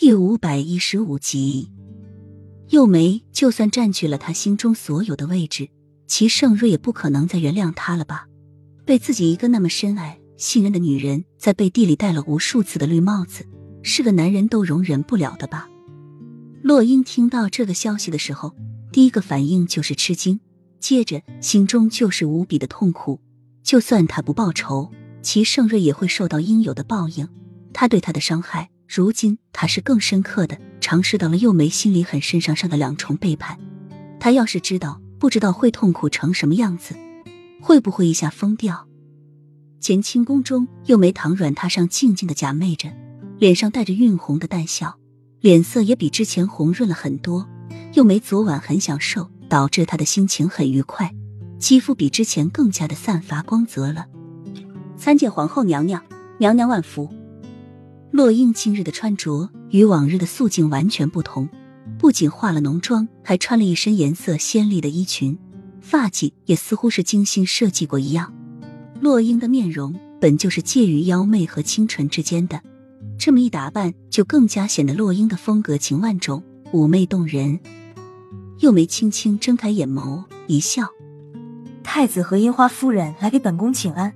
第五百一十五集，幼梅就算占据了他心中所有的位置，齐盛瑞也不可能再原谅他了吧？被自己一个那么深爱、信任的女人在背地里戴了无数次的绿帽子，是个男人都容忍不了的吧？洛英听到这个消息的时候，第一个反应就是吃惊，接着心中就是无比的痛苦。就算他不报仇，齐盛瑞也会受到应有的报应。他对他的伤害。如今他是更深刻的尝试到了幼梅心里很深上上的两重背叛。他要是知道，不知道会痛苦成什么样子，会不会一下疯掉？乾清宫中，幼梅躺软榻上静静的假寐着，脸上带着晕红的淡笑，脸色也比之前红润了很多。幼梅昨晚很享受，导致她的心情很愉快，肌肤比之前更加的散发光泽了。参见皇后娘娘，娘娘万福。洛英今日的穿着与往日的素净完全不同，不仅化了浓妆，还穿了一身颜色鲜丽的衣裙，发髻也似乎是精心设计过一样。洛英的面容本就是介于妖媚和清纯之间的，这么一打扮，就更加显得洛英的风格情万种，妩媚动人。幼梅轻轻睁开眼眸，一笑：“太子和樱花夫人来给本宫请安，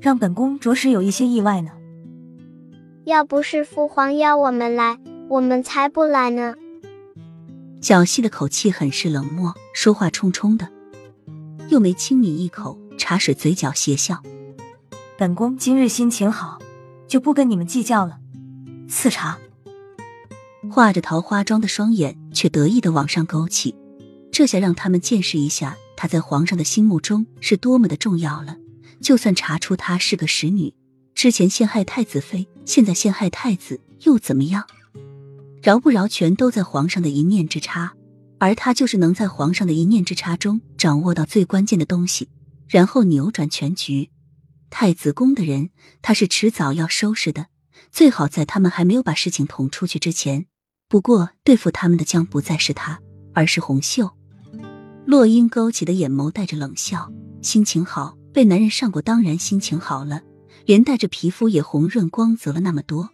让本宫着实有一些意外呢。”要不是父皇要我们来，我们才不来呢。小溪的口气很是冷漠，说话冲冲的。又没轻抿一口茶水，嘴角邪笑。本宫今日心情好，就不跟你们计较了。赐茶。画着桃花妆的双眼却得意的往上勾起，这下让他们见识一下她在皇上的心目中是多么的重要了。就算查出她是个使女。之前陷害太子妃，现在陷害太子又怎么样？饶不饶全都在皇上的一念之差，而他就是能在皇上的一念之差中掌握到最关键的东西，然后扭转全局。太子宫的人，他是迟早要收拾的，最好在他们还没有把事情捅出去之前。不过对付他们的将不再是他，而是红袖。洛英勾起的眼眸带着冷笑，心情好，被男人上过，当然心情好了。连带着皮肤也红润光泽了那么多。